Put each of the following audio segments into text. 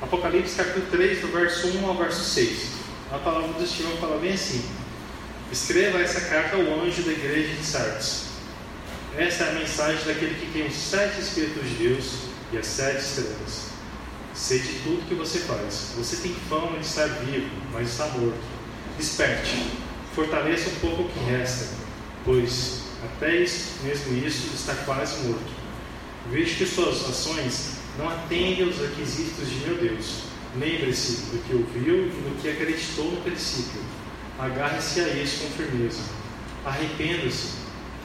Apocalipse capítulo 3, do verso 1 ao verso 6. A palavra do Senhor fala bem assim: Escreva essa carta ao anjo da igreja de Sardes. Essa é a mensagem daquele que tem os sete Espíritos de Deus e as sete estrelas. Sei de tudo que você faz. Você tem fama de estar vivo, mas está morto. Desperte, fortaleça um pouco o que resta, pois até isso, mesmo isso está quase morto. Vejo que suas ações não atendem aos requisitos de meu Deus. Lembre-se do que ouviu e do que acreditou no princípio. Agarre-se a isso com firmeza. Arrependa-se.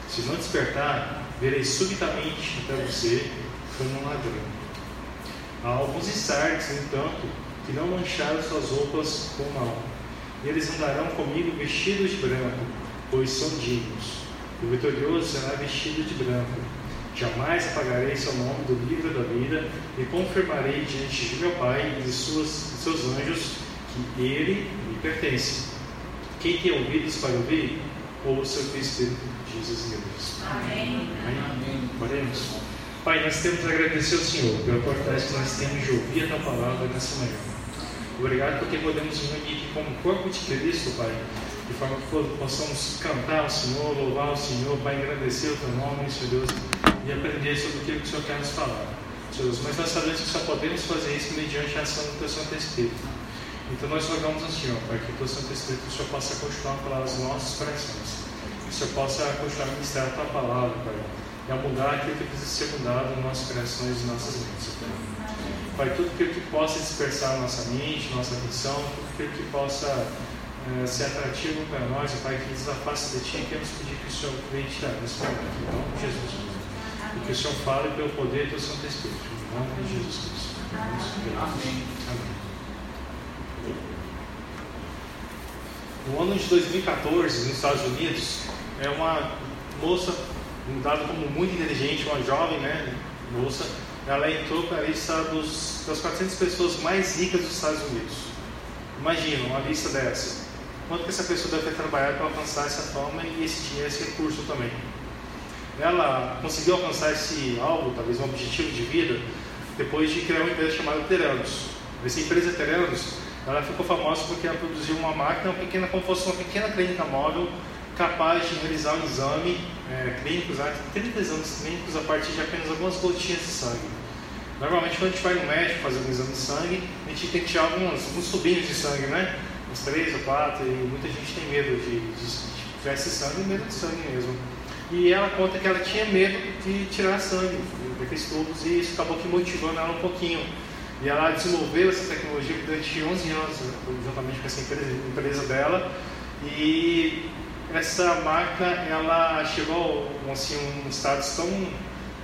Se não despertar, verei subitamente até você como um ladrão. Há alguns estartes, no entanto, que não mancharam suas roupas com mal. Eles andarão comigo vestidos de branco, pois são dignos. O vitorioso será vestido de branco. Jamais apagarei seu nome do livro da vida e confirmarei diante de meu Pai e de, suas, de seus anjos que ele me pertence. Quem tem ouvidos para ouvir, ouça o que o Espírito diz às igrejas. Amém. Amém. Oremos. Pai, nós temos a agradecer ao Senhor pela oportunidade que nós temos de ouvir a tua palavra nessa manhã. Obrigado porque podemos unir aqui como corpo de Cristo, Pai, de forma que possamos cantar ao Senhor, louvar ao Senhor, Pai, agradecer o teu nome, Senhor Deus, e aprender sobre aquilo que o Senhor quer nos falar. Deus, mas nós sabemos que só podemos fazer isso mediante a ação do teu Santo Espírito. Então nós rogamos ao Senhor, Pai, que o teu Santo Espírito o Senhor possa continuar a falar aos nossos corações. Que o Senhor possa continuar a ministrar a tua palavra, Pai, e a mudar aquilo que precisa ser mudado nos nossos corações e nossas mentes, Pai. Pai, tudo aquilo que possa dispersar nossa mente, nossa atenção, tudo aquilo que possa é, ser atrativo para nós, Pai, que nos afaste de Ti, queremos pedir que o Senhor venha tirar nesse momento, em nome de Jesus que o Senhor fale pelo poder do Santo Espírito, em nome de Jesus Cristo. Amém. Amém. No ano de 2014, nos Estados Unidos, é uma moça, dada como muito inteligente, uma jovem né, moça, ela entrou para a lista dos, das 400 pessoas mais ricas dos Estados Unidos. Imagina uma lista dessa. Quanto que essa pessoa deve ter trabalhado para alcançar essa fama e esse dinheiro, esse recurso também. Ela conseguiu alcançar esse algo, talvez um objetivo de vida, depois de criar uma empresa chamada Teranos. Essa empresa Teranos, ela ficou famosa porque ela produziu uma máquina uma pequena, como fosse uma pequena clínica móvel capaz de realizar um exame é, clínico, 30 exames clínicos a partir de apenas algumas gotinhas de sangue. Normalmente, quando a gente vai no médico fazer um exame de sangue, a gente tem que tirar alguns, alguns tubinhos de sangue, né? Uns três ou quatro, e muita gente tem medo de, de, de tirar esse sangue, medo de sangue mesmo. E ela conta que ela tinha medo de tirar sangue daqueles tubos, e isso acabou que motivando ela um pouquinho. E ela desenvolveu essa tecnologia durante 11 anos, juntamente com essa empresa, empresa dela, e essa marca ela chegou assim, um status tão,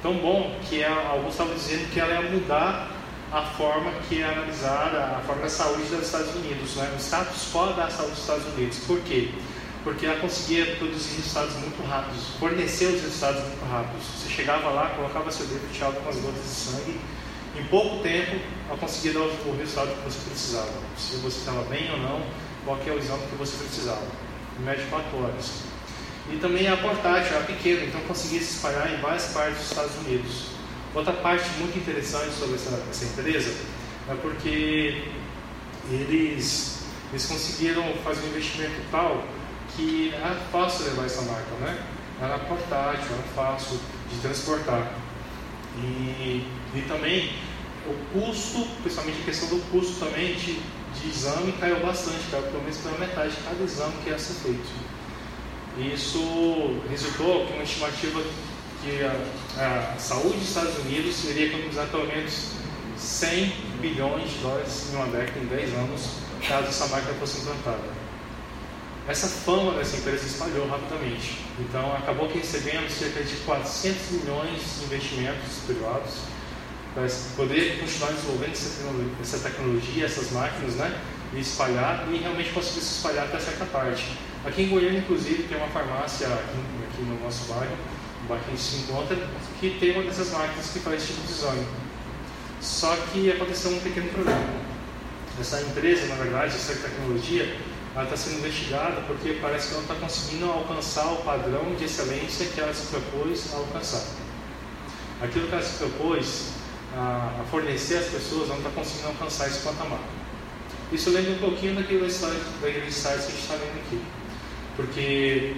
tão bom que ela, alguns estavam dizendo que ela ia mudar a forma que é analisada, a forma da saúde dos Estados Unidos, né? o status quo da saúde dos Estados Unidos. Por quê? Porque ela conseguia produzir resultados muito rápidos, fornecer os resultados muito rápidos. Você chegava lá, colocava seu dedo, tirava algumas gotas de sangue, em pouco tempo ela conseguia dar o resultado que você precisava. Se você estava bem ou não, qual é o exame que você precisava em média de 4 horas. E também a portátil, era pequena, então conseguia se espalhar em várias partes dos Estados Unidos. Outra parte muito interessante sobre essa, essa empresa é porque eles, eles conseguiram fazer um investimento tal que era fácil levar essa marca, né? Era portátil, era fácil de transportar. E, e também o custo, principalmente a questão do custo também de, de exame caiu bastante, caiu pelo menos pela metade de cada exame que ia ser feito. Isso resultou com uma estimativa que a, a, saúde dos Estados Unidos iria economizar pelo menos 100 bilhões de dólares em uma década, em 10 anos, caso essa máquina fosse implantada. Essa fama dessa empresa se espalhou rapidamente. Então, acabou que cerca de 400 milhões de investimentos privados para poder continuar desenvolvendo essa tecnologia, essas máquinas, né? E espalhar e realmente conseguir se espalhar até certa parte. Aqui em Goiânia, inclusive, tem uma farmácia aqui, aqui no nosso bairro, o bairro que a gente se encontra, que tem uma dessas máquinas que faz esse tipo de exame. Só que aconteceu um pequeno problema. Essa empresa, na verdade, essa tecnologia, ela está sendo investigada porque parece que ela não está conseguindo alcançar o padrão de excelência que ela se propôs a alcançar. Aquilo que ela se propôs a, a fornecer às pessoas, não está conseguindo alcançar esse patamar. Isso lembra um pouquinho daquela história da igreja de Sardes que a gente está vendo aqui. Porque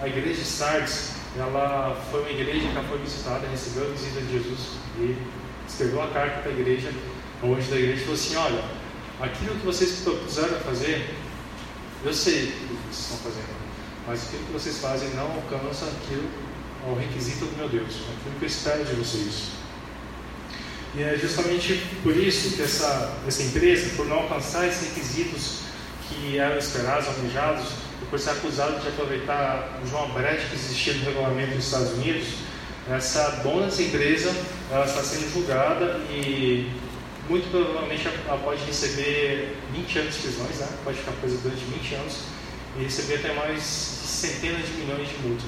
a igreja de Sardes, ela foi uma igreja que ela foi visitada, recebeu a visita de Jesus e escreveu uma carta para a igreja, anjo da igreja, falou assim: Olha, aquilo que vocês propuseram fazer, eu sei o que vocês estão fazendo, mas aquilo que vocês fazem não alcança aquilo, ao requisito do meu Deus, aquilo que eu espero de vocês. E é justamente por isso que essa, essa empresa, por não alcançar esses requisitos que eram esperados, almejados, e por ser acusado de aproveitar de uma brecha que existia no regulamento dos Estados Unidos, essa dona dessa empresa ela está sendo julgada e muito provavelmente ela pode receber 20 anos de prisões, né? pode ficar presa durante 20 anos e receber até mais centenas de milhões de multas.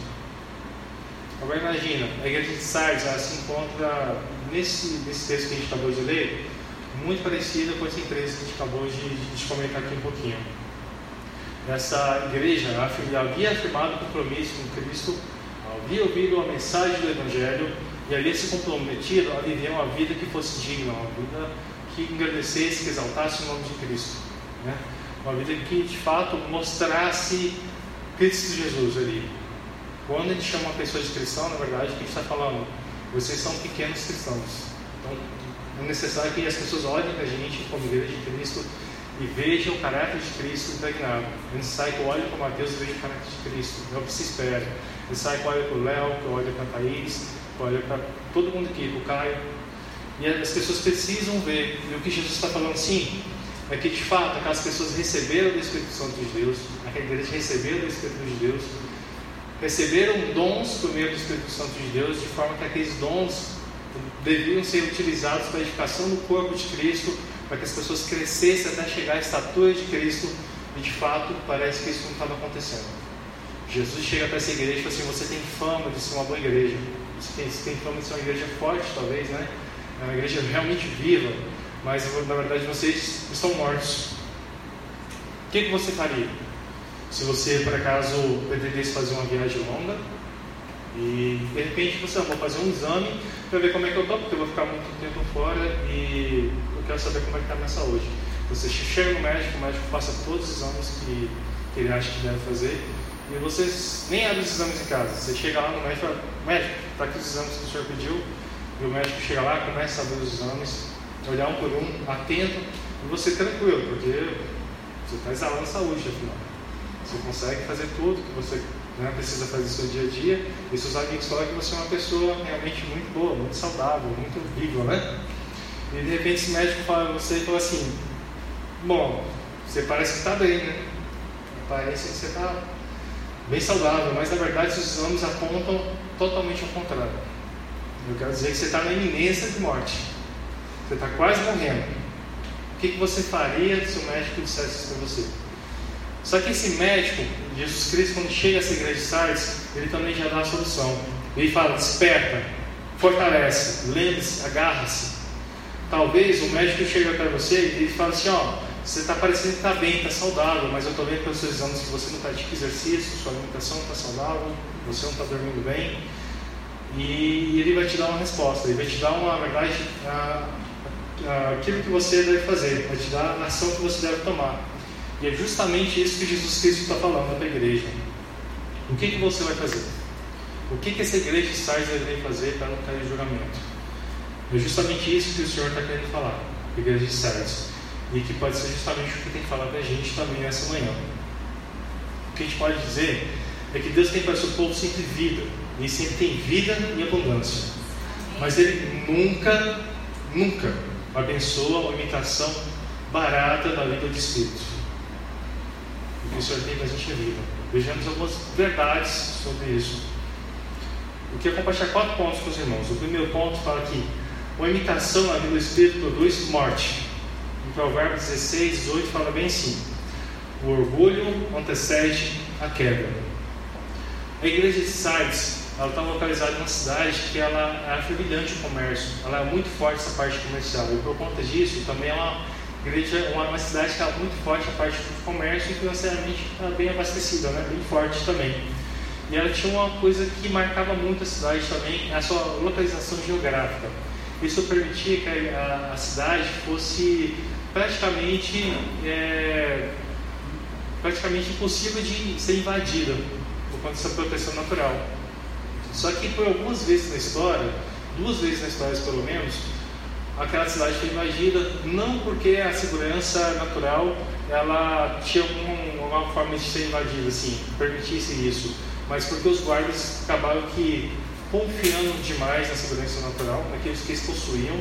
Agora imagina, a igreja de Sardes se encontra nesse, nesse texto que a gente acabou de ler, muito parecida com essa empresa que a gente acabou de, de comentar aqui um pouquinho. Essa igreja havia afirmado compromisso com Cristo, havia ouvido a mensagem do Evangelho e havia se comprometido a viver uma vida que fosse digna, uma vida que engrandecesse, que exaltasse o nome de Cristo. Né? Uma vida que de fato mostrasse Cristo Jesus ali, quando a gente chama uma pessoa de cristão, na verdade, o que a gente está falando? Vocês são pequenos cristãos. Então, é necessário que as pessoas olhem para a gente como igreja de Cristo e vejam o caráter de Cristo impregnado. É necessário que eu olhe para Mateus e veja o caráter de Cristo. É o que se espera. É necessário que eu olhe para o Léo, que eu olhe para a Thaís, que eu olhe para todo mundo aqui, para o Caio. E as pessoas precisam ver. E o que Jesus está falando sim, é que de fato aquelas pessoas receberam do Espírito Santo de Deus, aquela igreja recebeu do Espírito de Deus, receberam dons por meio do Espírito Santo de Deus, de forma que aqueles dons deviam ser utilizados para a edificação do corpo de Cristo, para que as pessoas crescessem até chegar à estatura de Cristo, e de fato parece que isso não estava acontecendo. Jesus chega para essa igreja e fala assim: Você tem fama de ser uma boa igreja, você tem, você tem fama de ser uma igreja forte, talvez, né? É uma igreja realmente viva, mas na verdade vocês estão mortos. O que, que você faria? Se você, por acaso, pretendesse fazer uma viagem longa e de repente você ah, vou fazer um exame para ver como é que eu estou, porque eu vou ficar muito tempo fora e eu quero saber como é que está a minha saúde. Você chega no médico, o médico passa todos os exames que, que ele acha que deve fazer e você nem abre os exames em casa. Você chega lá no médico e fala, médico, está aqui os exames que o senhor pediu, e o médico chega lá, começa a abrir os exames, olhar um por um, atento, e você tranquilo, porque você está exalando saúde, afinal. Você consegue fazer tudo que você né, precisa fazer no seu dia a dia. E seus amigos falam que você é uma pessoa realmente muito boa, muito saudável, muito viva, né? E de repente esse médico fala você e fala assim: Bom, você parece que está bem, né? Parece que você está bem saudável, mas na verdade seus exames apontam totalmente ao contrário. Eu quero dizer que você está na iminência de morte. Você está quase morrendo. O que, que você faria se o médico dissesse isso para você? Só que esse médico, Jesus Cristo, quando chega a essa igreja de Sardes, ele também já dá a solução. Ele fala: desperta, fortalece, lembre-se, agarra-se. Talvez o médico chega para você e ele fala assim: ó, você está parecendo que está bem, está saudável, mas eu estou vendo pelos seus exames que você não pratica exercício, sua alimentação não está saudável, você não está dormindo bem. E ele vai te dar uma resposta, ele vai te dar uma, verdade, a, a, aquilo que você deve fazer, vai te dar a ação que você deve tomar. E é justamente isso que Jesus Cristo está falando para a igreja. O que, que você vai fazer? O que, que essa igreja de Sardes deve fazer para não cair em julgamento? É justamente isso que o Senhor está querendo falar, igreja de Sardes. E que pode ser justamente o que tem que falar para a gente também nessa manhã. O que a gente pode dizer é que Deus tem para o seu povo sempre vida. E sempre tem vida e abundância. Mas Ele nunca, nunca abençoa uma imitação barata da vida do Espírito que o Senhor tem para a gente vida. Vejamos algumas verdades sobre isso. Eu quero compartilhar quatro pontos com os irmãos. O primeiro ponto fala que uma imitação na vida do Espírito produz morte. Em Provérbios 16, 18 fala bem assim: O orgulho antecede a quebra. A igreja de Sardes ela está localizada em uma cidade que ela é fervilhante o comércio, ela é muito forte essa parte comercial e por conta disso também ela igreja é uma, uma cidade que está muito forte a parte do comércio e financeiramente está bem abastecida, né? bem forte também. E ela tinha uma coisa que marcava muito a cidade também, a sua localização geográfica. isso permitia que a, a cidade fosse praticamente, é, praticamente impossível de ser invadida por conta dessa proteção natural. Só que por algumas vezes na história, duas vezes na história pelo menos, aquela cidade foi invadida não porque a segurança natural ela tinha algum, alguma forma de ser invadida, assim, permitisse isso, mas porque os guardas acabaram que confiando demais na segurança natural, naqueles que eles possuíam,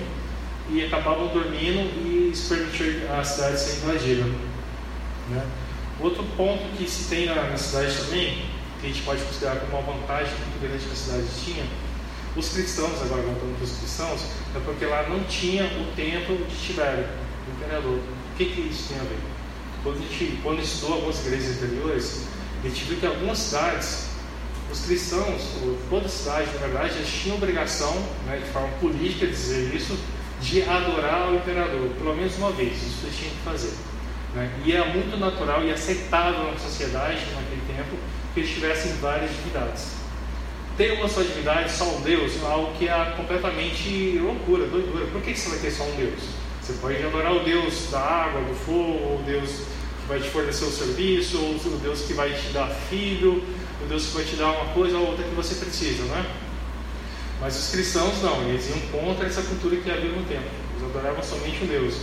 e acabavam dormindo e isso permitiu a cidade ser invadida. Né? Outro ponto que se tem na, na cidade também, que a gente pode considerar como uma vantagem muito grande que a cidade tinha, os cristãos, agora voltando para os cristãos, é porque lá não tinha o templo de Tibério, o imperador. O que, que isso tem a ver? Quando a gente quando estudou algumas igrejas anteriores, a gente viu que algumas cidades, os cristãos, toda cidade, na verdade, eles tinham obrigação, né, de forma política, dizer isso, de adorar o imperador, pelo menos uma vez, isso eles tinham que fazer. Né? E é muito natural e aceitável na sociedade, naquele tempo, que eles tivessem várias divindades ter uma só divindade, só um Deus, algo que é completamente loucura, doidura. Por que você vai ter só um Deus? Você pode adorar o Deus da água, do fogo, o Deus que vai te fornecer o serviço, ou o Deus que vai te dar filho, o Deus que vai te dar uma coisa ou outra que você precisa, não é? Mas os cristãos não, eles iam contra essa cultura que havia no tempo. Eles adoravam somente um Deus.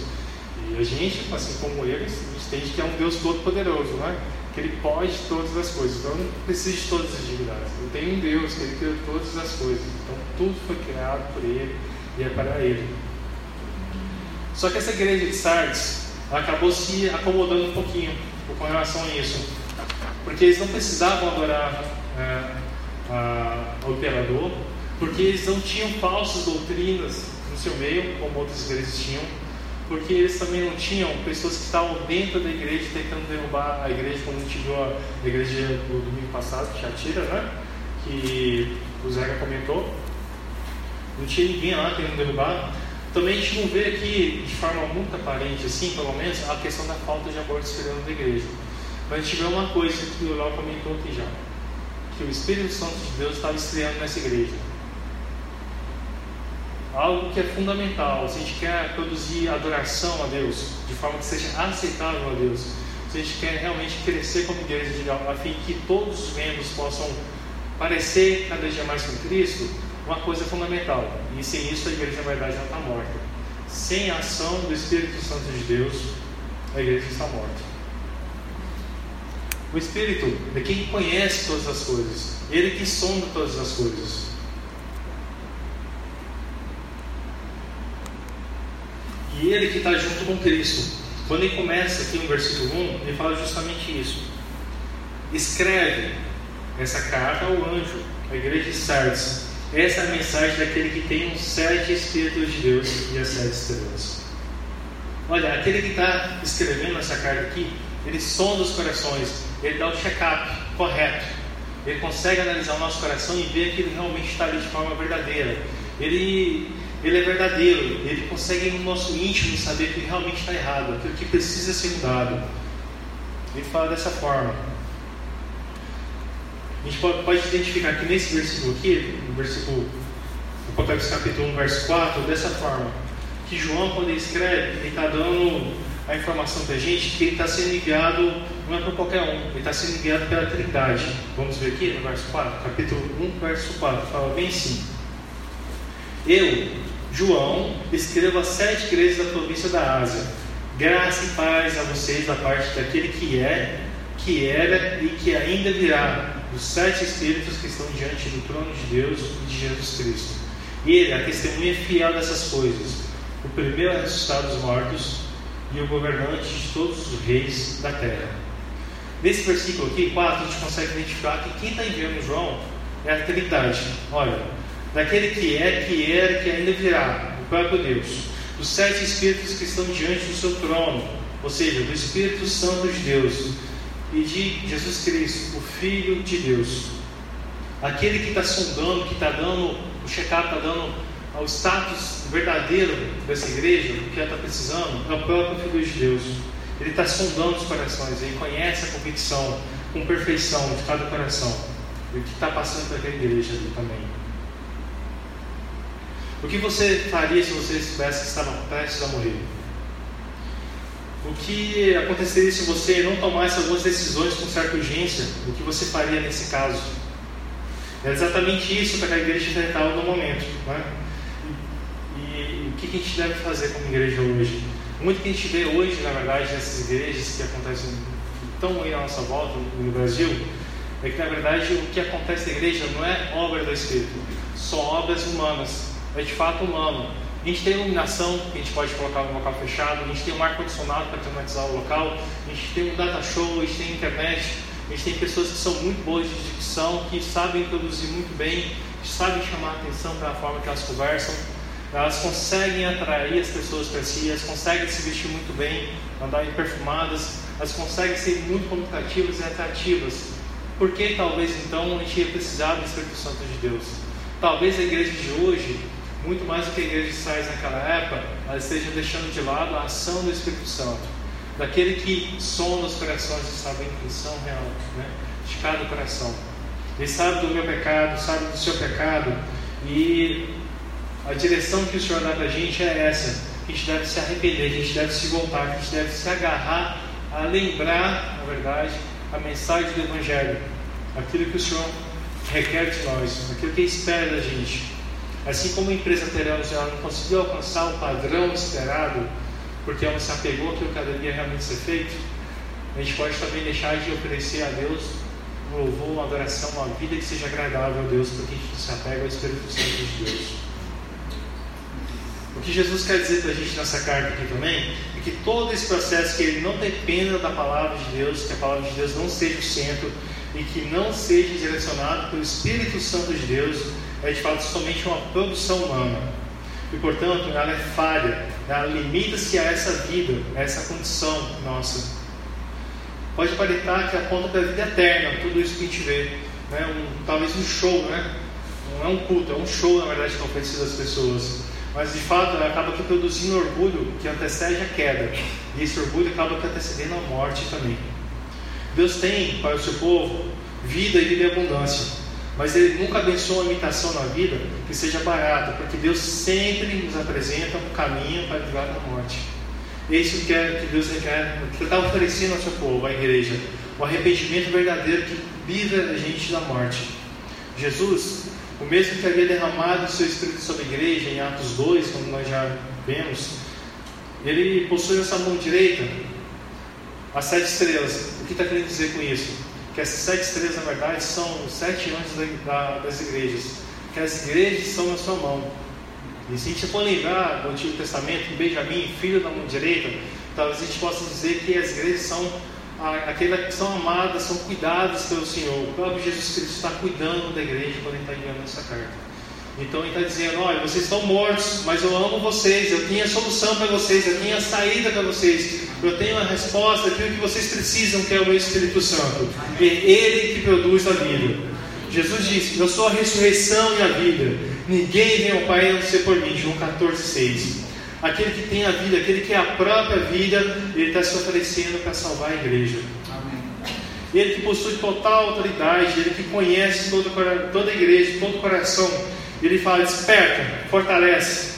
E a gente, assim como eles, entende que é um Deus todo-poderoso, não é? Que Ele pode todas as coisas. Então, não preciso de todas as divindades. Eu tenho um Deus que Ele criou todas as coisas. Então, tudo foi criado por Ele e é para Ele. Só que essa igreja de Sardes acabou se acomodando um pouquinho com relação a isso. Porque eles não precisavam adorar é, a, o imperador, porque eles não tinham falsas doutrinas no seu meio, como outras igrejas tinham porque eles também não tinham pessoas que estavam dentro da igreja tentando derrubar a igreja, como a gente viu a igreja do domingo passado, que Shatira, né? Que o Zeca comentou. Não tinha ninguém lá tentando derrubar. Também a gente não vê aqui, de forma muito aparente, assim, pelo menos, a questão da falta de amor dentro da igreja. Mas a gente vê uma coisa que o Léo comentou aqui já: que o Espírito Santo de Deus estava estreando nessa igreja algo que é fundamental. Se a gente quer produzir adoração a Deus de forma que seja aceitável a Deus, se a gente quer realmente crescer como igreja, a fim que todos os membros possam parecer cada dia mais com Cristo, uma coisa fundamental. E sem isso a igreja, na verdade, já está morta. Sem a ação do Espírito Santo de Deus, a igreja está morta. O Espírito é quem conhece todas as coisas, ele que sonda todas as coisas. E ele que está junto com Cristo. Quando ele começa aqui no versículo 1, ele fala justamente isso. Escreve essa carta ao anjo, à igreja de Sardes. Essa é a mensagem daquele que tem os sete Espíritos de Deus e as sete estrelas. Olha, aquele que está escrevendo essa carta aqui, ele sonda os corações, ele dá o check-up correto. Ele consegue analisar o nosso coração e ver que ele realmente está ali de forma verdadeira. Ele ele é verdadeiro, ele consegue no nosso íntimo saber que realmente está errado, aquilo que precisa ser mudado. Ele fala dessa forma. A gente pode, pode identificar que nesse versículo aqui, no versículo Apocalipse capítulo 1, verso 4, dessa forma, que João, quando ele escreve, ele está dando a informação para a gente que ele está sendo enviado, não é para qualquer um, ele está sendo enviado pela Trindade. Vamos ver aqui no verso 4, capítulo 1, verso 4, fala bem assim. Eu, João, escrevo às sete igrejas da província da Ásia. Graça e paz a vocês da parte daquele que é, que era e que ainda virá, dos sete Espíritos que estão diante do trono de Deus e de Jesus Cristo. Ele, a testemunha fiel dessas coisas, o primeiro a ressuscitar dos mortos e o governante de todos os reis da terra. Nesse versículo aqui, 4, a gente consegue identificar que quem está enviando João é a Trindade. Olha, daquele que é, que era, que ainda virá, o próprio Deus, dos sete Espíritos que estão diante do seu trono, ou seja, do Espírito Santo de Deus e de Jesus Cristo, o Filho de Deus. Aquele que está sondando, que está dando o check-up, está dando o status verdadeiro dessa igreja, o que ela está precisando, é o próprio Filho de Deus. Ele está sondando os corações, ele conhece a convicção com perfeição de cada coração. E o que está passando para aquela igreja ali também. O que você faria se você soubesse que estava prestes a morrer? O que aconteceria se você não tomasse algumas decisões com certa urgência? O que você faria nesse caso? É exatamente isso que a igreja enfrentava no momento. Né? E, o que a gente deve fazer como igreja hoje? Muito que a gente vê hoje, na verdade, nessas igrejas que acontecem tão aí à nossa volta no Brasil, é que na verdade o que acontece na igreja não é obra do Espírito, são obras humanas, é de fato humano. A gente tem iluminação, que a gente pode colocar no local fechado, a gente tem um ar-condicionado para climatizar o local, a gente tem um data show, a gente tem internet, a gente tem pessoas que são muito boas de dicção, que sabem produzir muito bem, que sabem chamar a atenção pela forma que elas conversam, elas conseguem atrair as pessoas para si, elas conseguem se vestir muito bem, andar perfumadas, elas conseguem ser muito comunicativas e atrativas. Por que talvez então a gente ia precisar do Espírito Santo de Deus? Talvez a igreja de hoje, muito mais do que a igreja de Sais naquela época, ela esteja deixando de lado a ação do Espírito Santo, daquele que sonda os corações e sabe a intenção real né, de cada coração. Ele sabe do meu pecado, sabe do seu pecado, e a direção que o Senhor dá para a gente é essa: que a gente deve se arrepender, a gente deve se voltar, a gente deve se agarrar a lembrar, na verdade, a mensagem do Evangelho, aquilo que o Senhor requer de nós, aquilo que espera da gente. Assim como a empresa Teremos já não conseguiu alcançar o padrão esperado, porque ela se apegou àquilo que devia realmente ser feito, a gente pode também deixar de oferecer a Deus um louvor, uma adoração, uma vida que seja agradável a Deus, porque a gente se apega ao Espírito Santo de Deus. O que Jesus quer dizer para a gente nessa carta aqui também é que todo esse processo, que ele não dependa da palavra de Deus, que a palavra de Deus não seja o centro e que não seja direcionado pelo Espírito Santo de Deus, é de fato somente uma produção humana. E portanto, ela é falha, ela limita-se a essa vida, a essa condição nossa. Pode aparentar que aponta para a vida eterna, tudo isso que a gente vê. Né? Um, talvez um show, né? não é um culto, é um show na verdade que é oferecido às pessoas. Mas de fato acaba que produzindo orgulho que antecede a queda. E esse orgulho acaba que antecedendo a morte também. Deus tem para o seu povo vida e vida em abundância. Mas Ele nunca abençoa uma imitação na vida que seja barata, porque Deus sempre nos apresenta um caminho para livrar da morte. É isso que, Deus que está oferecendo ao seu povo, à igreja, o arrependimento verdadeiro que livra a gente da morte. Jesus o mesmo que havia derramado o seu Espírito sobre a igreja, em Atos 2, como nós já vemos, ele possui essa mão direita as sete estrelas. O que está querendo dizer com isso? Que essas sete estrelas, na verdade, são os sete anjos da, das igrejas. Que as igrejas são na sua mão. E se a gente for lembrar do Antigo Testamento, Benjamim, filho da mão direita, talvez a gente possa dizer que as igrejas são aquelas que são amadas, são cuidadas pelo Senhor. O próprio Jesus Cristo está cuidando da igreja quando ele está enviando essa carta. Então ele está dizendo: olha, vocês estão mortos, mas eu amo vocês, eu tenho a solução para vocês, eu tenho a saída para vocês, eu tenho a resposta daquilo que vocês precisam, que é o Espírito Santo. É Ele que produz a vida. Jesus disse: Eu sou a ressurreição e a vida. Ninguém vem ao Pai a não ser por mim. João 14, 6 aquele que tem a vida, aquele que é a própria vida, ele está se oferecendo para salvar a igreja. Ele que possui total autoridade, ele que conhece todo, toda a igreja, todo o coração, ele fala: desperta, fortalece,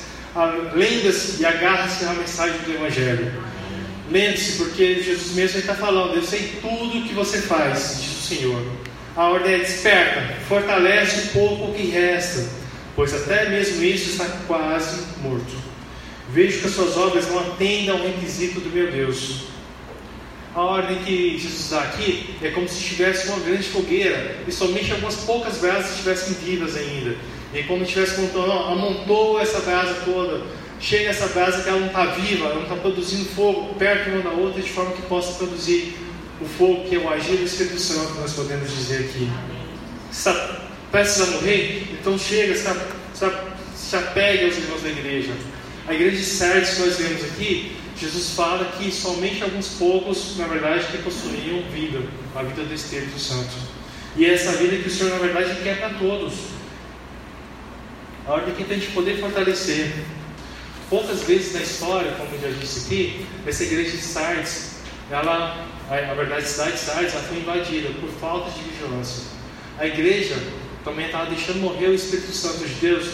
lenda-se e agarra-se à mensagem do Evangelho. Lembre-se, porque Jesus mesmo está falando: Eu sei tudo o que você faz, diz o Senhor. A ordem é: desperta, fortalece o pouco que resta, pois até mesmo isso está quase morto. Vejo que as suas obras não atendem ao requisito do meu Deus. A ordem que Jesus dá aqui é como se tivesse uma grande fogueira e somente algumas poucas brasas estivessem vivas ainda. E como se estivesse montando, amontou essa brasa toda. Chega essa brasa que ela não está viva, ela não está produzindo fogo perto uma da outra de forma que possa produzir o fogo que é o agir do Espírito Santo, nós podemos dizer aqui. Está prestes a morrer? Então chega, se, se, apegue aos irmãos da igreja. A igreja de Sardes que nós vemos aqui, Jesus fala que somente alguns poucos, na verdade, que possuíam vida, a vida do Espírito Santo. E é essa vida que o Senhor, na verdade, quer para todos. A ordem que a gente poder fortalecer. Poucas vezes na história, como já disse aqui, essa igreja de Sardes, ela, a verdade, a cidade de Sardes, ela foi invadida por falta de vigilância. A igreja também estava deixando morrer o Espírito Santo de Deus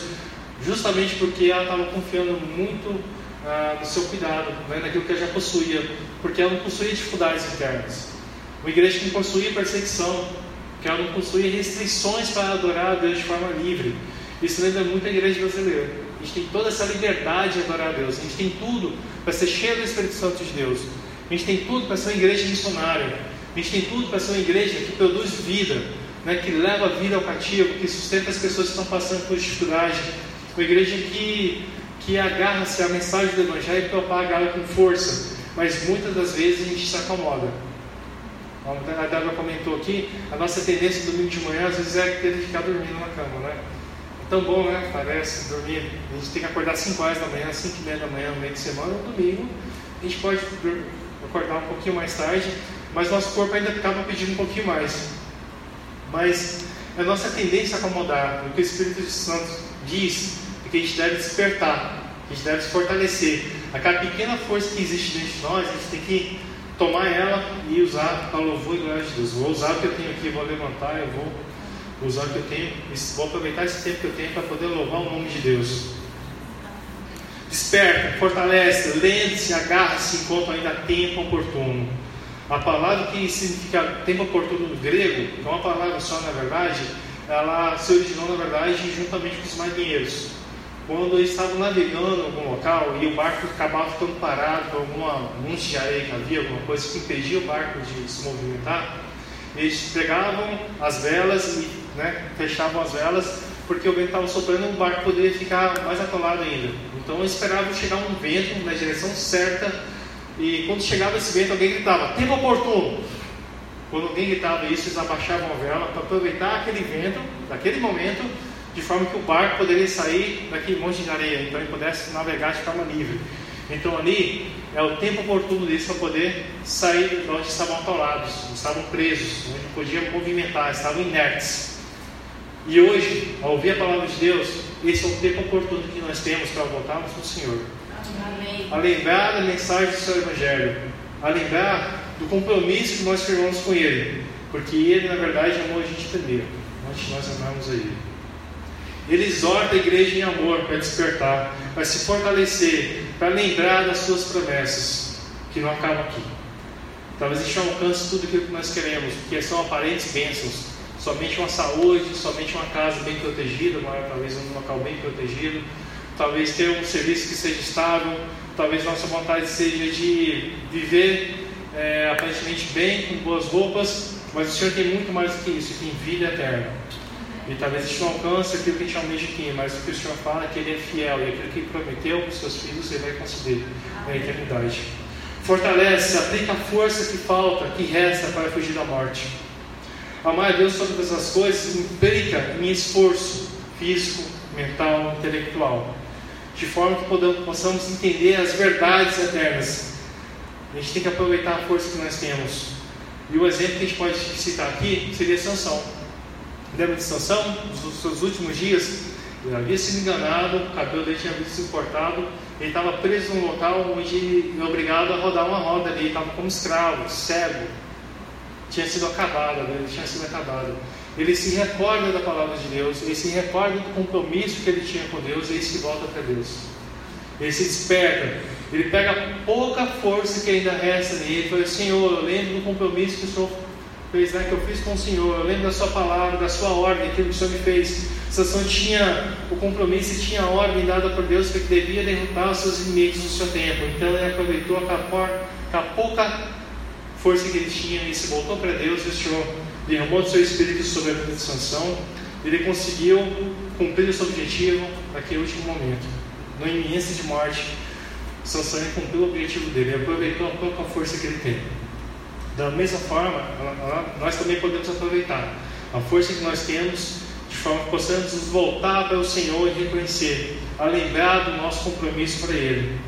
justamente porque ela estava confiando muito ah, no seu cuidado, né, naquilo que ela já possuía, porque ela não possuía dificuldades internas. Uma igreja que não possuía perseguição, que ela não possuía restrições para adorar a Deus de forma livre. Isso lembra muito a igreja brasileira. A gente tem toda essa liberdade de adorar a Deus, a gente tem tudo para ser cheio do Espírito Santo de Deus, a gente tem tudo para ser uma igreja missionária, a gente tem tudo para ser uma igreja que produz vida, né, que leva a vida ao cativo, que sustenta as pessoas que estão passando por dificuldade, uma igreja que que agarra-se à mensagem do Evangelho e propaga ela com força, mas muitas das vezes a gente se acomoda. Como a Débora comentou aqui, a nossa tendência domingo de manhã às vezes é ter que ficar dormindo na cama, né? É tão bom, né? Parece dormir. A gente tem que acordar 5 horas da manhã, 5 e meia da manhã no meio de semana, no domingo. A gente pode acordar um pouquinho mais tarde, mas nosso corpo ainda acaba pedindo um pouquinho mais. Mas a nossa tendência a acomodar, o que o Espírito Santo diz, que a gente deve despertar, a gente deve se fortalecer. Aquela pequena força que existe dentro de nós, a gente tem que tomar ela e usar para louvor e glória de Deus. Vou usar o que eu tenho aqui, vou levantar, eu vou usar que eu tenho, vou aproveitar esse tempo que eu tenho para poder louvar o nome de Deus. Desperta, fortalece, lembre-se, agarra-se enquanto ainda há tempo oportuno. A palavra que significa tempo oportuno no grego, é uma palavra só na verdade, ela se originou na verdade juntamente com os marinheiros. Quando eles estavam navegando em algum local e o barco acabava ficando parado por alguma monte de areia que havia, alguma coisa que impedia o barco de se movimentar, eles pegavam as velas e né, fechavam as velas porque o vento estava soprando e o barco poderia ficar mais atolado ainda. Então eles esperavam chegar um vento na direção certa e quando chegava esse vento alguém gritava, tempo oportuno. Quando alguém gritava isso, eles abaixavam a vela para aproveitar aquele vento, daquele momento, de forma que o barco poderia sair daquele monte de areia, então ele pudesse navegar de forma livre. Então ali é o tempo oportuno deles para poder sair de onde estavam atolados, estavam presos, onde podiam movimentar, estavam inertes. E hoje, ao ouvir a palavra de Deus, esse é o tempo oportuno que nós temos para voltarmos para o Senhor. Amém. A lembrar da mensagem do seu Evangelho, a lembrar do compromisso que nós firmamos com Ele, porque Ele, na verdade, amou a gente primeiro, antes nós amamos a Ele. Ele exorta a igreja em amor para despertar, para se fortalecer, para lembrar das suas promessas, que não acabam aqui. Talvez a gente não alcance tudo aquilo que nós queremos, porque são aparentes bênçãos. Somente uma saúde, somente uma casa bem protegida, talvez um local bem protegido, talvez ter um serviço que seja estável, talvez nossa vontade seja de viver é, aparentemente bem, com boas roupas, mas o Senhor tem muito mais do que isso, tem vida eterna. E talvez a gente não alcance aquilo que a gente almeja aqui, mas o que o Senhor fala é que Ele é fiel e aquilo que prometeu para os seus filhos, Ele vai conceder na eternidade. Fortalece, aplica a força que falta, que resta para fugir da morte. Amar a Deus sobre todas as coisas implica em esforço físico, mental, intelectual, de forma que possamos entender as verdades eternas. A gente tem que aproveitar a força que nós temos. E o exemplo que a gente pode citar aqui seria Sansão lembra de Sansão? Nos seus últimos dias, ele havia sido enganado, o cabelo dele tinha sido cortado, ele estava preso num local onde ele é obrigado a rodar uma roda ali, estava como escravo, cego, tinha sido acabado, né? ele tinha sido acabado. Ele se recorda da palavra de Deus, ele se recorda do compromisso que ele tinha com Deus e ele se volta para Deus. Ele se desperta, ele pega a pouca força que ainda resta nele e fala: Senhor, eu lembro do compromisso que o Senhor fez, né, que eu fiz com o Senhor. Eu lembro da sua palavra, da sua ordem, aquilo que o Senhor me fez. Sansão tinha o compromisso e tinha a ordem dada por Deus que devia derrotar os seus inimigos no seu tempo. Então ele aproveitou a pouca força que ele tinha e se voltou para Deus e o Senhor derramou o seu espírito sobre a vida de Sansão. Ele conseguiu cumprir o seu objetivo naquele último momento. No iminência de morte, Sansão cumpriu o objetivo dele, ele aproveitou a pouca força que ele tem. Da mesma forma, nós também podemos aproveitar a força que nós temos, de forma que possamos nos voltar para o Senhor e reconhecer, a lembrar do nosso compromisso para Ele.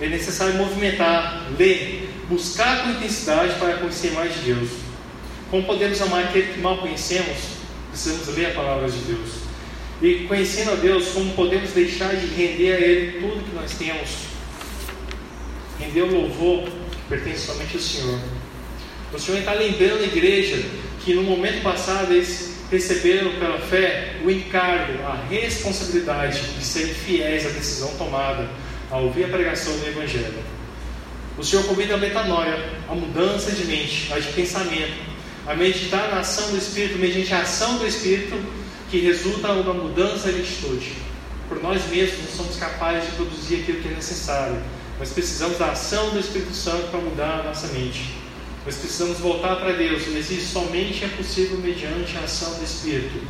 É necessário movimentar, ler, buscar com intensidade para conhecer mais de Deus. Como podemos amar aquele que mal conhecemos? Precisamos ler a palavra de Deus. E conhecendo a Deus, como podemos deixar de render a Ele tudo que nós temos? Render o louvor que pertence somente ao Senhor. O Senhor está lembrando a igreja que no momento passado eles receberam pela fé o encargo, a responsabilidade de serem fiéis à decisão tomada ao ouvir a pregação do Evangelho. O Senhor convida a metanoia, a mudança de mente, a de pensamento, a meditar na ação do Espírito, mediante a ação do Espírito, que resulta uma mudança de atitude. Por nós mesmos não somos capazes de produzir aquilo que é necessário, mas precisamos da ação do Espírito Santo para mudar a nossa mente. Nós precisamos voltar para Deus, mas isso somente é possível mediante a ação do Espírito.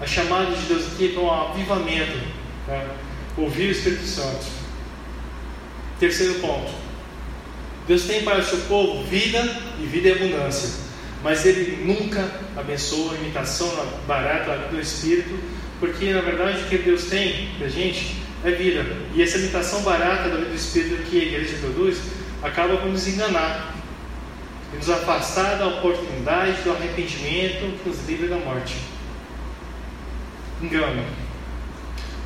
A chamada de Deus aqui é para um avivamento, tá? ouvir o Espírito Santo. Terceiro ponto: Deus tem para o seu povo vida e vida e abundância, mas Ele nunca abençoa a imitação barata do Espírito, porque na verdade o que Deus tem para a gente é vida, e essa imitação barata da vida do Espírito que a igreja produz acaba por nos enganar e nos afastar da oportunidade do arrependimento que nos livra da morte. Engano.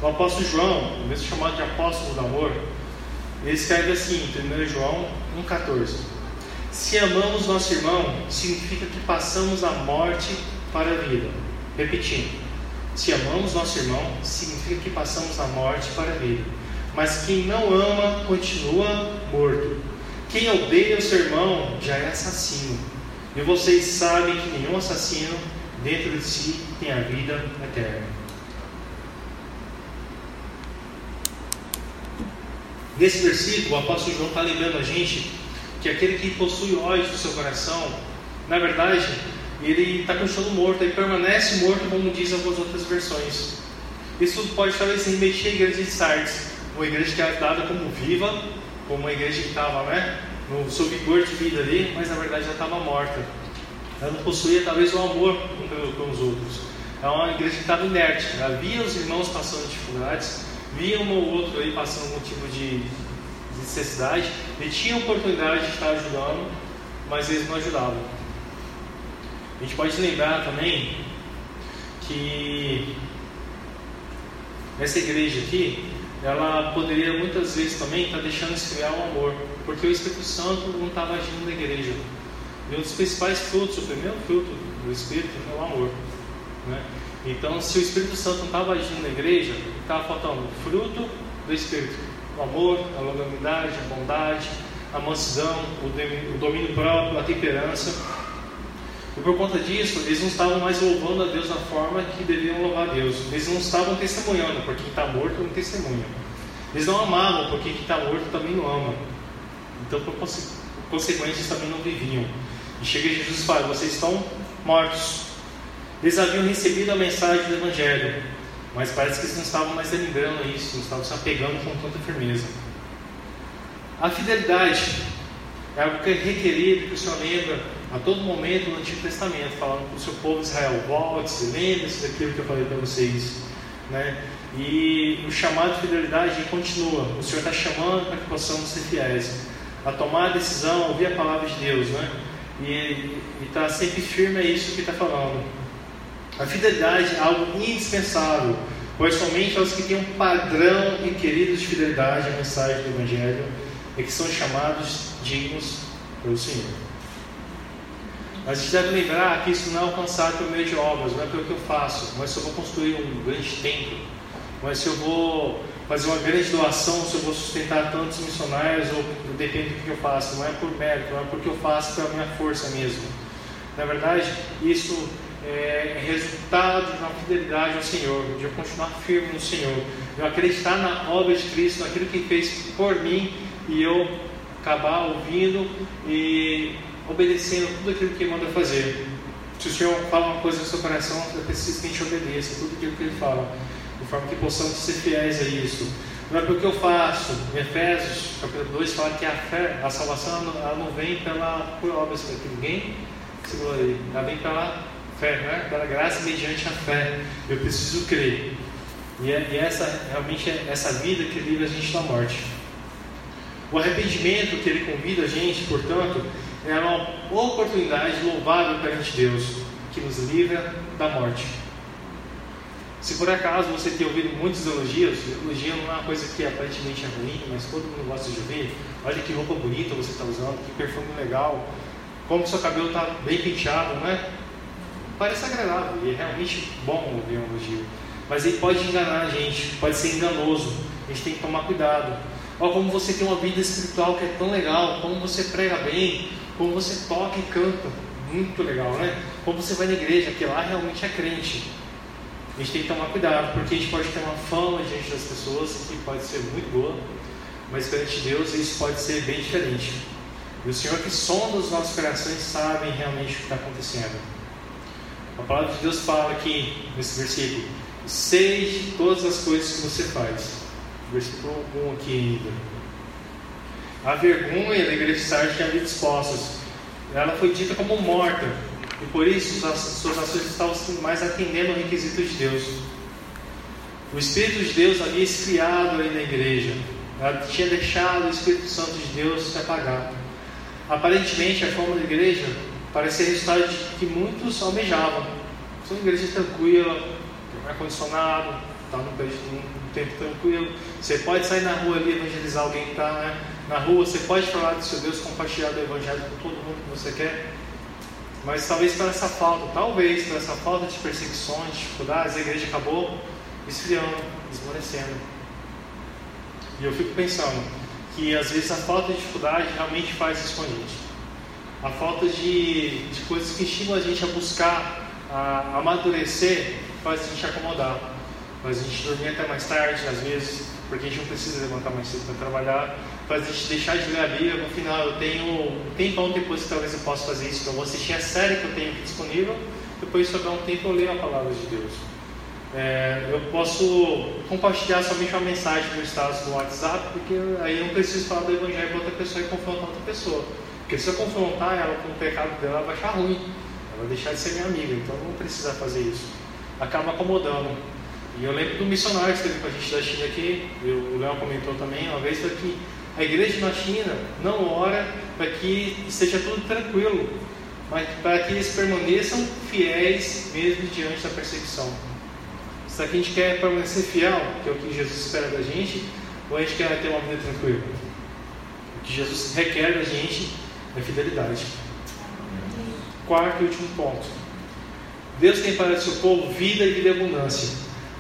O apóstolo João, mesmo chamado de apóstolo do amor, ele escreve assim, em 1 João 1,14: Se amamos nosso irmão, significa que passamos a morte para a vida. Repetindo: Se amamos nosso irmão, significa que passamos a morte para a vida. Mas quem não ama continua morto. Quem odeia o seu irmão já é assassino. E vocês sabem que nenhum assassino dentro de si tem a vida eterna. Nesse versículo, o apóstolo João está lembrando a gente que aquele que possui ódio no seu coração, na verdade, ele está continuando morto, ele permanece morto, como diz algumas outras versões. Isso pode talvez remeter a igreja de Sardes, uma igreja que é dada como viva, como uma igreja que estava né, no seu vigor de vida ali, mas na verdade já estava morta. Ela não possuía talvez o amor com os outros. É uma igreja que estava inerte. Ela via os irmãos passando dificuldades, via um ou outro aí passando algum tipo de necessidade, e tinha oportunidade de estar ajudando, mas eles não ajudavam. A gente pode lembrar também que essa igreja aqui, ela poderia muitas vezes também estar deixando esfriar o amor, porque o Espírito Santo não estava agindo na igreja. E um dos principais frutos, o primeiro fruto do Espírito é o amor. Né? Então, se o Espírito Santo não estava agindo na igreja, estava faltando o fruto do Espírito: o amor, a longanimidade, a bondade, a mansidão, o domínio próprio, a temperança. E por conta disso, eles não estavam mais louvando a Deus da forma que deveriam louvar a Deus. Eles não estavam testemunhando, porque quem está morto não testemunha. Eles não amavam, porque quem está morto também não ama. Então, por consequência, eles também não viviam. E chega Jesus e fala: Vocês estão mortos. Eles haviam recebido a mensagem do Evangelho, mas parece que eles não estavam mais lembrando isso, não estavam se apegando com tanta firmeza. A fidelidade é algo que é requerido, que o Senhor lembra a todo momento no Antigo Testamento, falando para o seu povo de Israel: volte-se, lembre-se daquilo que eu falei para vocês. Né? E o chamado de fidelidade continua. O Senhor está chamando para que possamos ser fiéis, a tomar a decisão, a ouvir a palavra de Deus, né? E está sempre firme é isso que está falando. A fidelidade é algo indispensável, pois somente aos que têm um padrão requerido de fidelidade à mensagem do Evangelho é que são chamados dignos pelo Senhor. Mas a gente deve lembrar que isso não é alcançado por meio de obras, não é pelo que eu faço, mas se eu vou construir um grande templo, mas se eu vou fazer uma grande doação, se eu vou sustentar tantos missionários, ou depende do que eu faço, não é por mérito, não é porque eu faço pela minha força mesmo. Na verdade, isso é resultado de uma fidelidade ao Senhor, de eu continuar firme no Senhor, de eu acreditar na obra de Cristo, naquilo que fez por mim e eu acabar ouvindo e obedecendo tudo aquilo que Ele manda fazer. Se o Senhor fala uma coisa no seu coração, é preciso que a gente obedeça tudo aquilo que Ele fala, de forma que possamos ser fiéis a isso. Não é porque eu faço. Em Efésios, capítulo 2, fala que a fé, a salvação, ela não vem pela, por obras, que ninguém se gloria. Ela vem pela fé, né? pela graça mediante a fé. Eu preciso crer. E, é, e essa realmente é essa vida que livra a gente da morte. O arrependimento que ele convida a gente, portanto, é uma oportunidade louvável perante Deus, que nos livra da morte. Se por acaso você tem ouvido muitos elogios, elogio não é uma coisa que aparentemente é ruim, mas todo mundo gosta de ouvir. Olha que roupa bonita você está usando, que perfume legal, como seu cabelo está bem penteado, não é? Parece agradável e é realmente bom ouvir um elogio. Mas ele pode enganar a gente, pode ser enganoso. A gente tem que tomar cuidado. Olha como você tem uma vida espiritual que é tão legal, como você prega bem, como você toca e canta. Muito legal, né? Como você vai na igreja, que lá realmente é crente. A gente tem que tomar cuidado, porque a gente pode ter uma fama diante das pessoas que pode ser muito boa, mas perante Deus isso pode ser bem diferente. E o Senhor que sonda os nossos corações sabe realmente o que está acontecendo. A palavra de Deus fala aqui nesse versículo: de todas as coisas que você faz. Versículo 1 aqui ainda. A vergonha da igreja de Sardes tinha havido expostas. Ela foi dita como morta, e por isso suas ações estavam mais atendendo ao requisito de Deus. O Espírito de Deus havia esfriado ali na igreja. Ela tinha deixado o Espírito Santo de Deus se apagar. Aparentemente, a forma da igreja parecia resultado de que muitos almejavam. São igreja tranquila, ar-condicionado, está num, num tempo tranquilo. Você pode sair na rua ali evangelizar alguém que está né, na rua, você pode falar do seu Deus, compartilhar do Evangelho com todo mundo que você quer. Mas talvez por essa falta, talvez por essa falta de perseguições, dificuldades, a igreja acabou esfriando, esmorecendo. E eu fico pensando que às vezes a falta de dificuldade realmente faz isso com a gente. A falta de, de coisas que estimam a gente a buscar, a amadurecer, faz a gente acomodar. Faz a gente dormir até mais tarde, às vezes, porque a gente não precisa levantar mais cedo para trabalhar. Faz a gente deixar de ler a Bíblia. No final, eu tenho um tempão depois que talvez eu possa fazer isso. Então, eu vou assistir a série que eu tenho aqui disponível. Depois, sobrar um tempo, eu leio a palavra de Deus. É, eu posso compartilhar somente uma mensagem no status do WhatsApp, porque aí eu não preciso falar do Evangelho para outra pessoa e confrontar outra pessoa. Porque se eu confrontar ela com o pecado dela, ela vai achar ruim. Ela vai deixar de ser minha amiga. Então, não precisa fazer isso acaba acomodando. E eu lembro do missionário que esteve com a gente da China aqui, o Léo comentou também uma vez, que a igreja na China não ora para que esteja tudo tranquilo, mas para que eles permaneçam fiéis mesmo diante da perseguição. Que a gente quer permanecer fiel, que é o que Jesus espera da gente, ou a gente quer ter uma vida tranquila? O que Jesus requer da gente é fidelidade. Quarto e último ponto Deus tem para seu povo vida e vida e abundância,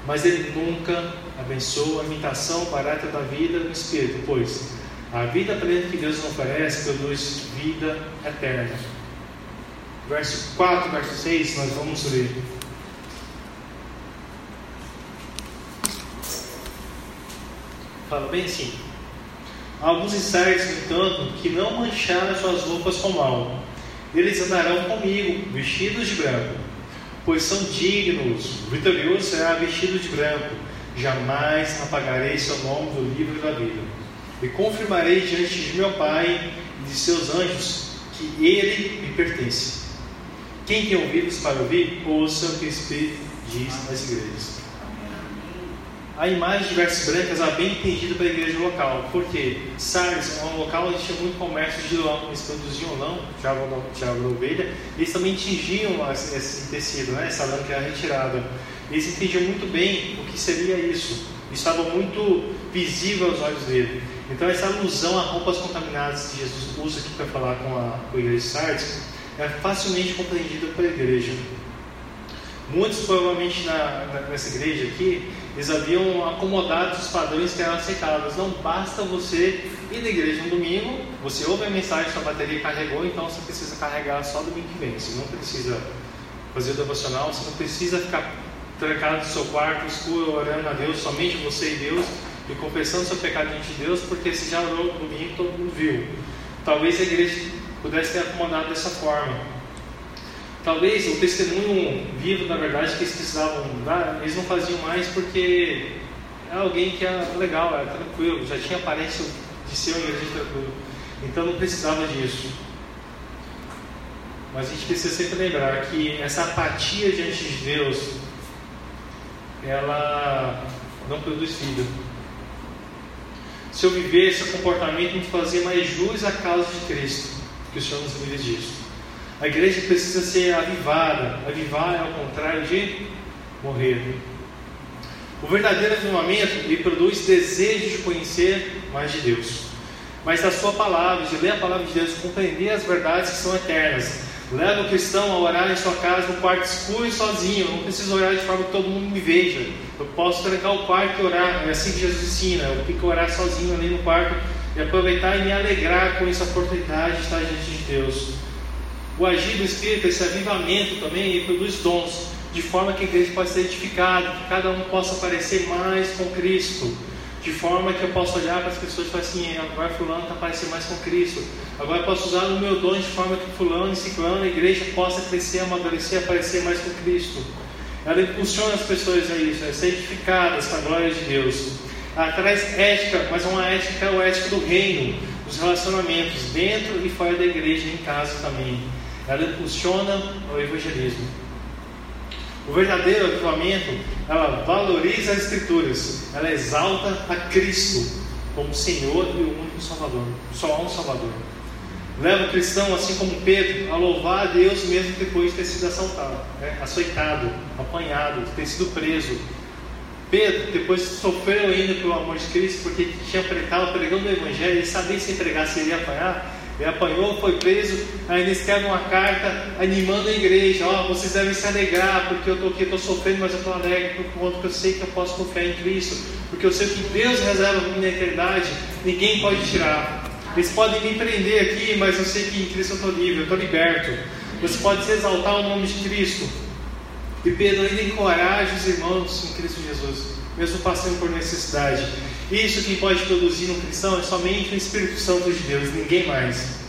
mas Ele nunca abençoa a imitação barata da vida no Espírito, pois a vida plena que Deus nos oferece produz vida eterna. Verso 4, verso 6, nós vamos ler. Fala bem assim. Alguns incertos, no entanto, que não mancharam suas roupas com mal. Eles andarão comigo, vestidos de branco pois são dignos. O vitorioso será vestido de branco. Jamais apagarei seu nome do livro da vida. E confirmarei diante de meu Pai e de seus anjos que ele me pertence. Quem tem ouvidos para ouvir, ouça o que o Espírito diz nas igrejas a imagem de vestes brancas é bem entendida para a igreja local, porque Sardes é um local onde tinha muito comércio de lã, eles produziam lã, tiravam da ovelha, eles também tingiam esse tecido, né, essa lã que era retirada. Eles entendiam muito bem o que seria isso, estava muito visível aos olhos dele. Então, essa alusão a roupas contaminadas que Jesus usa aqui para falar com a, com a igreja de Sardes é facilmente compreendida pela igreja. Muitos, provavelmente, na, na, nessa igreja aqui, eles haviam acomodado os padrões que eram aceitáveis. Não basta você ir na igreja no domingo, você ouve a mensagem, sua bateria carregou, então você precisa carregar só domingo que vem. Você não precisa fazer o devocional, você não precisa ficar trancado no seu quarto, escuro, orando a Deus, somente você e Deus, e confessando seu pecado diante de Deus, porque você já orou no domingo todo mundo viu. Talvez a igreja pudesse ter acomodado dessa forma. Talvez o testemunho vivo, na verdade, que eles precisavam dar, eles não faziam mais porque era alguém que era legal, era tranquilo, já tinha aparência de ser um igreja tranquilo. Então não precisava disso. Mas a gente precisa sempre lembrar que essa apatia diante de Deus, ela não produz vida. Se eu vivesse esse comportamento, me fazia mais jus à causa de Cristo, que o Senhor nos livre disso. A igreja precisa ser avivada. Avivar é ao contrário de morrer. O verdadeiro avivamento ele produz desejo de conhecer mais de Deus. Mas da sua palavra, de ler a palavra de Deus, compreender as verdades que são eternas, Leva o cristão a orar em sua casa no quarto escuro e sozinho. Eu não preciso orar de forma que todo mundo me veja. Eu posso trancar o quarto e orar. É assim que Jesus ensina. Eu fico orar sozinho ali no quarto e aproveitar e me alegrar com essa oportunidade de estar diante de Deus. O agir do Espírito, esse avivamento também, ele produz dons, de forma que a igreja possa ser edificada, que cada um possa parecer mais com Cristo de forma que eu possa olhar para as pessoas e falar assim, agora fulano está parecendo mais com Cristo. Agora eu posso usar o meu dom de forma que fulano e ciclano, a igreja possa crescer, amadurecer, aparecer mais com Cristo. Ela impulsiona as pessoas a isso, a ser edificadas para a glória de Deus. Ela traz ética, mas uma ética é a ética do reino, dos relacionamentos, dentro e fora da igreja, em casa também. Ela impulsiona o evangelismo. O verdadeiro avivamento, ela valoriza as Escrituras, ela exalta a Cristo como Senhor e o único Salvador. Só há um Salvador. Leva o cristão, assim como Pedro, a louvar a Deus mesmo depois de ter sido assaltado, né? açoitado, apanhado, ter sido preso. Pedro, depois sofreu ainda pelo amor de Cristo, porque tinha pregado, pregando o Evangelho, ele sabia se entregar, se ele ia apanhar, ele apanhou, foi preso, ainda escreve uma carta animando a igreja, ó, oh, vocês devem se alegrar, porque eu estou aqui, estou sofrendo, mas eu estou alegre, por conta que eu sei que eu posso confiar em Cristo, porque eu sei que Deus reserva para mim eternidade, ninguém pode tirar. Eles podem me prender aqui, mas eu sei que em Cristo eu estou livre, eu estou liberto. Você pode se exaltar o nome de Cristo. E Pedro ainda encoraja os irmãos em Cristo Jesus, mesmo passando por necessidade. Isso que pode produzir no cristão é somente o Espírito Santo de Deus, ninguém mais.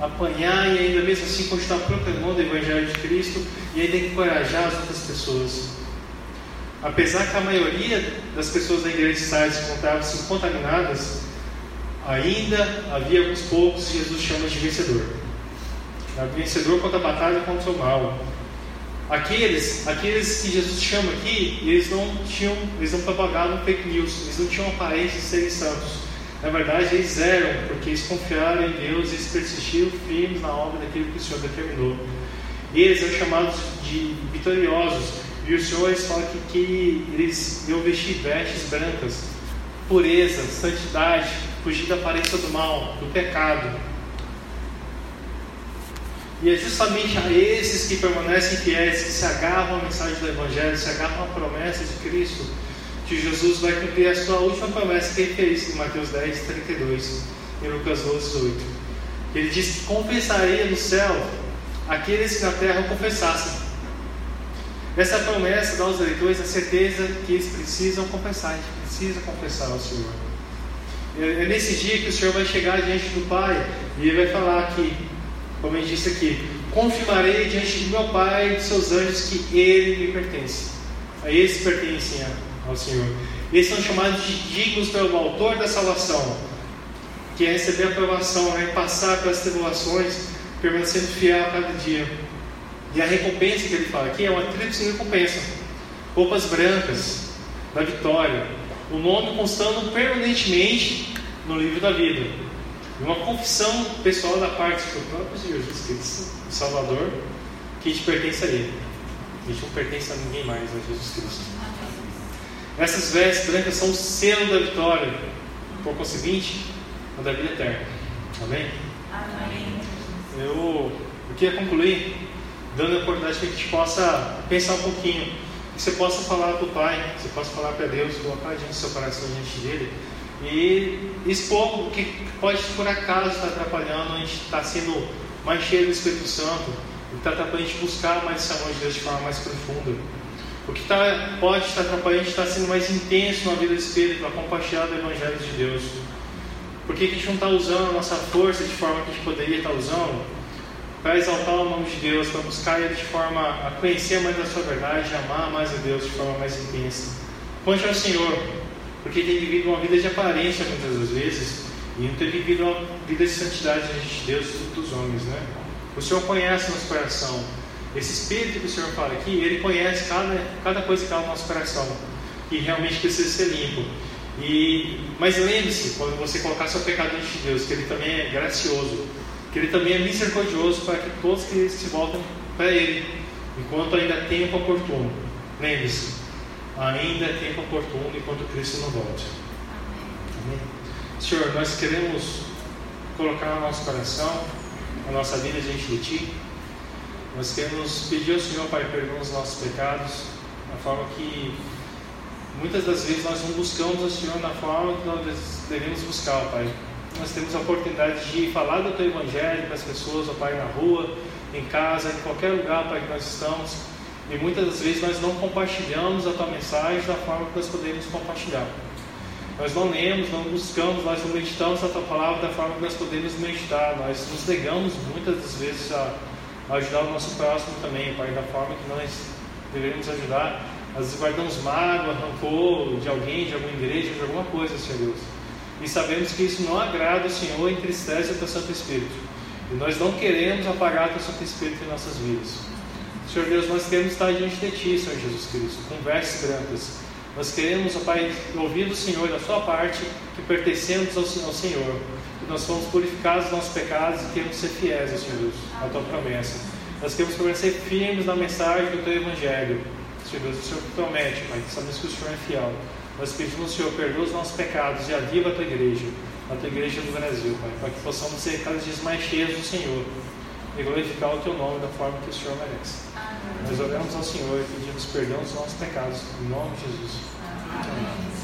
Apanhar e ainda mesmo assim continuar proclamando o Evangelho de Cristo e ainda encorajar as outras pessoas. Apesar que a maioria das pessoas da igreja de Sardes encontravam-se contaminadas, ainda havia alguns poucos que Jesus chama de vencedor. Vencedor contra a batalha contra o mal. Aqueles, aqueles que Jesus chama aqui, eles não tinham, eles não propagavam fake news, eles não tinham aparência de serem santos. Na verdade, eles eram, porque eles confiaram em Deus e eles persistiram firmes na obra daquilo que o Senhor determinou. Eles eram chamados de vitoriosos, e o Senhor fala que, que eles iam vestir vestes brancas, pureza, santidade, fugir da aparência do mal, do pecado. E é justamente a esses que permanecem fiéis, que se agarram à mensagem do Evangelho, se agarram à promessa de Cristo, que Jesus vai cumprir a sua última promessa que ele fez em Mateus 10, 32 e Lucas 12, 18. Ele disse que confessaria no céu aqueles que na terra confessassem. Essa promessa dá aos eleitores a certeza que eles precisam confessar, a gente precisa confessar ao Senhor. É, é nesse dia que o Senhor vai chegar diante do Pai e ele vai falar que como ele disse aqui, confirmarei diante do meu Pai e de seus anjos que ele me pertence. A esse pertencem ao Senhor. Eles são chamados de dignos pelo autor da salvação, que é receber a aprovação, é passar pelas tribulações, permanecendo fiel a cada dia. E a recompensa que ele fala aqui é uma tríplice recompensa: roupas brancas da vitória, o nome constando permanentemente no livro da vida uma confissão pessoal da parte do próprio Jesus Cristo, o Salvador, que te pertence a Ele. A gente não pertence a ninguém mais, a Jesus Cristo. Essas vestes brancas são o selo da vitória, por conseguinte, a da vida eterna. Amém? Amém. Eu, eu queria concluir dando a oportunidade que a gente possa pensar um pouquinho, que você possa falar para o Pai, você possa falar para Deus, colocar diante do seu coração diante dele e expor o que pode por acaso estar atrapalhando a gente estar sendo mais cheio do Espírito Santo, o que está atrapalhando a gente buscar mais esse amor de Deus de forma mais profunda. O que tá, pode estar atrapalhando a gente estar sendo mais intenso na vida do Espírito para compartilhar Evangelho de Deus. Por que a gente não está usando a nossa força de forma que a gente poderia estar usando? Para exaltar o nome de Deus, para buscar Ele de forma a conhecer mais a sua verdade, amar mais a Deus de forma mais intensa. Conte ao Senhor, porque tem vivido uma vida de aparência muitas das vezes e não tem vivido uma vida de santidade diante de Deus e dos homens, né? O Senhor conhece nosso coração. Esse Espírito que o Senhor fala aqui, ele conhece cada, cada coisa que está no nosso coração e realmente precisa ser limpo. E, mas lembre-se, quando você colocar seu pecado diante de Deus, que Ele também é gracioso, que Ele também é misericordioso para que todos que se voltem para Ele, enquanto ainda tem tempo oportuno. Lembre-se, ainda é tempo oportuno enquanto Cristo não volte. Amém. Senhor, nós queremos colocar no nosso coração, a nossa vida diante de Ti. Nós queremos pedir ao Senhor, Pai, perdão os nossos pecados, na forma que muitas das vezes nós não buscamos o Senhor na forma que nós devemos buscar, Pai. Nós temos a oportunidade de falar do Teu Evangelho para as pessoas, ó Pai, na rua, em casa, em qualquer lugar, Pai, que nós estamos. E muitas das vezes nós não compartilhamos a Tua mensagem da forma que nós podemos compartilhar. Nós não lemos, não buscamos, nós não meditamos a Tua palavra da forma que nós podemos meditar. Nós nos negamos muitas das vezes a, ajudar o nosso próximo também, Pai, da forma que nós deveríamos ajudar. Às vezes guardamos mágoa, rancor de alguém, de alguma igreja, de alguma coisa, Senhor Deus. E sabemos que isso não agrada o Senhor e entristece o Teu Santo Espírito. E nós não queremos apagar o Teu Santo Espírito em nossas vidas. Senhor Deus, nós queremos estar diante de Ti, Senhor Jesus Cristo, com vestes brancas. Nós queremos, ó Pai, ouvir do Senhor, da Sua parte, que pertencemos ao, ao Senhor, que nós fomos purificados dos nossos pecados e queremos ser fiéis, ao Senhor Deus, à Tua promessa. Nós queremos permanecer firmes na mensagem do Teu Evangelho. Senhor Deus, o Senhor promete, Pai, sabemos que o Senhor é fiel. Nós pedimos, Senhor, perdoa os nossos pecados e aviva a tua igreja, a tua igreja do Brasil, Pai, para que possamos ser cada dia mais cheios do Senhor e glorificar o teu nome da forma que o Senhor merece. Nós oramos ao Senhor e pedimos perdão dos nossos pecados, em nome de Jesus. Amém.